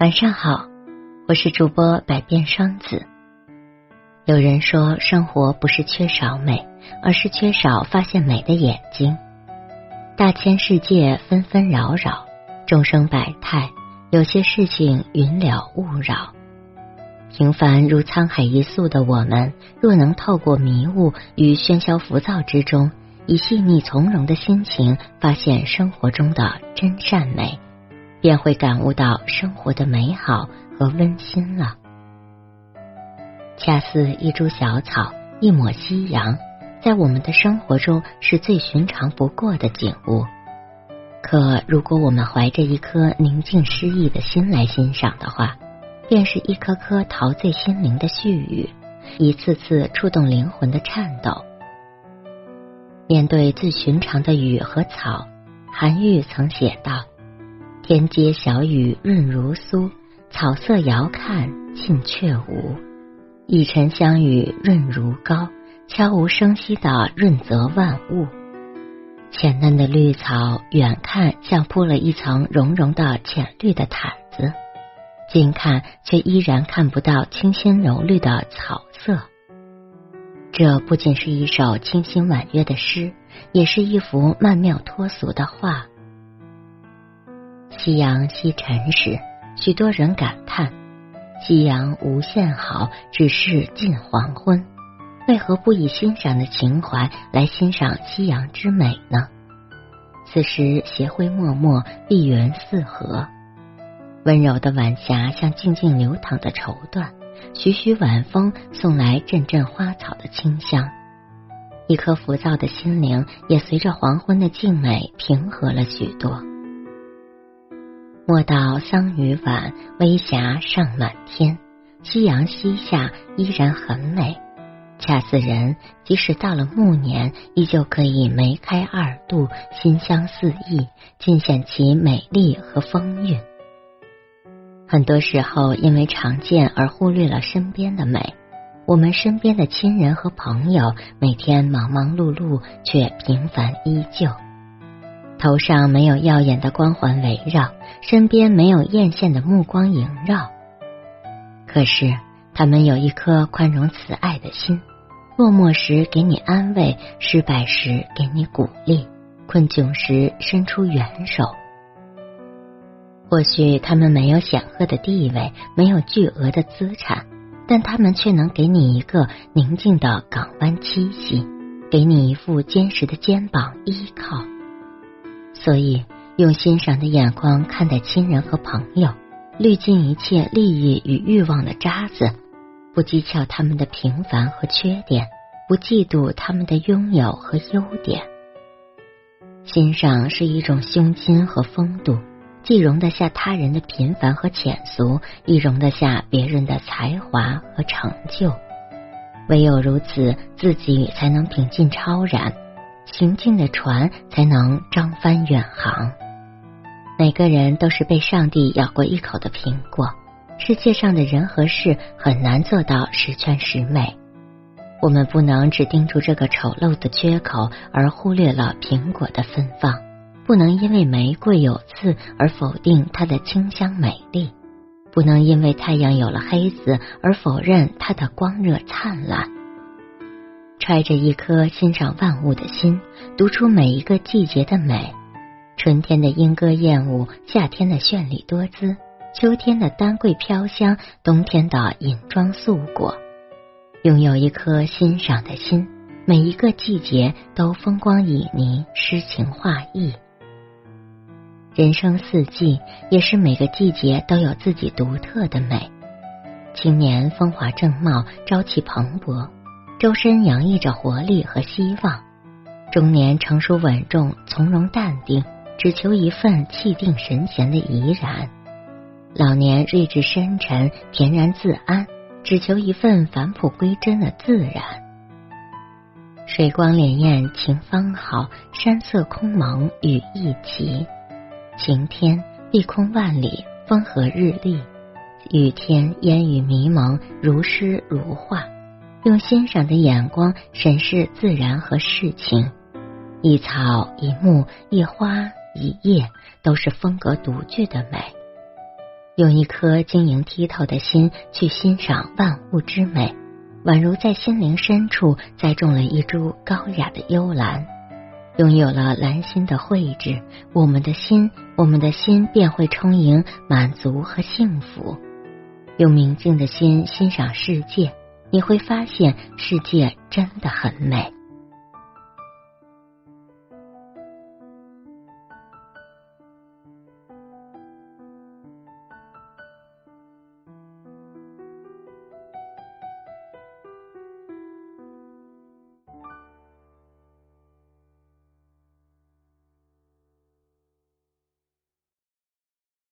晚上好，我是主播百变双子。有人说，生活不是缺少美，而是缺少发现美的眼睛。大千世界纷纷扰扰，众生百态，有些事情云了雾绕。平凡如沧海一粟的我们，若能透过迷雾与喧嚣浮躁之中，以细腻从容的心情发现生活中的真善美。便会感悟到生活的美好和温馨了。恰似一株小草，一抹夕阳，在我们的生活中是最寻常不过的景物。可如果我们怀着一颗宁静诗意的心来欣赏的话，便是一颗颗陶醉心灵的絮语，一次次触动灵魂的颤抖。面对最寻常的雨和草，韩愈曾写道。天街小雨润如酥，草色遥看近却无。一尘香雨润如膏，悄无声息的润泽万物。浅嫩的绿草，远看像铺了一层绒绒的浅绿的毯子，近看却依然看不到清新柔绿的草色。这不仅是一首清新婉约的诗，也是一幅曼妙脱俗的画。夕阳西沉时，许多人感叹：夕阳无限好，只是近黄昏。为何不以欣赏的情怀来欣赏夕阳之美呢？此时斜晖脉脉，碧云四合，温柔的晚霞像静静流淌的绸缎，徐徐晚风送来阵阵花草的清香，一颗浮躁的心灵也随着黄昏的静美平和了许多。莫道桑榆晚，微霞尚满天。夕阳西下，依然很美。恰似人，即使到了暮年，依旧可以眉开二度，馨香四溢，尽显其美丽和风韵。很多时候，因为常见而忽略了身边的美。我们身边的亲人和朋友，每天忙忙碌碌，却平凡依旧。头上没有耀眼的光环围绕，身边没有艳羡的目光萦绕。可是他们有一颗宽容慈爱的心，落寞时给你安慰，失败时给你鼓励，困窘时伸出援手。或许他们没有显赫的地位，没有巨额的资产，但他们却能给你一个宁静的港湾栖息，给你一副坚实的肩膀依靠。所以，用欣赏的眼光看待亲人和朋友，滤尽一切利益与欲望的渣子，不讥诮他们的平凡和缺点，不嫉妒他们的拥有和优点。欣赏是一种胸襟和风度，既容得下他人的平凡和浅俗，亦容得下别人的才华和成就。唯有如此，自己才能平静超然。行进的船才能张帆远航。每个人都是被上帝咬过一口的苹果。世界上的人和事很难做到十全十美。我们不能只盯住这个丑陋的缺口，而忽略了苹果的芬芳；不能因为玫瑰有刺而否定它的清香美丽；不能因为太阳有了黑子而否认它的光热灿烂。揣着一颗欣赏万物的心，读出每一个季节的美：春天的莺歌燕舞，夏天的绚丽多姿，秋天的丹桂飘香，冬天的银装素裹。拥有一颗欣赏的心，每一个季节都风光旖旎，诗情画意。人生四季，也是每个季节都有自己独特的美。青年风华正茂，朝气蓬勃。周身洋溢着活力和希望，中年成熟稳重、从容淡定，只求一份气定神闲的怡然；老年睿智深沉、恬然自安，只求一份返璞归真的自然。水光潋滟晴方好，山色空蒙雨亦奇。晴天碧空万里，风和日丽；雨天烟雨迷蒙，如诗如画。用欣赏的眼光审视自然和事情，一草一木一花一叶都是风格独具的美。用一颗晶莹剔透的心去欣赏万物之美，宛如在心灵深处栽种了一株高雅的幽兰。拥有了兰心的慧智，我们的心，我们的心便会充盈满足和幸福。用明净的心欣赏世界，你会发现世界真的很美。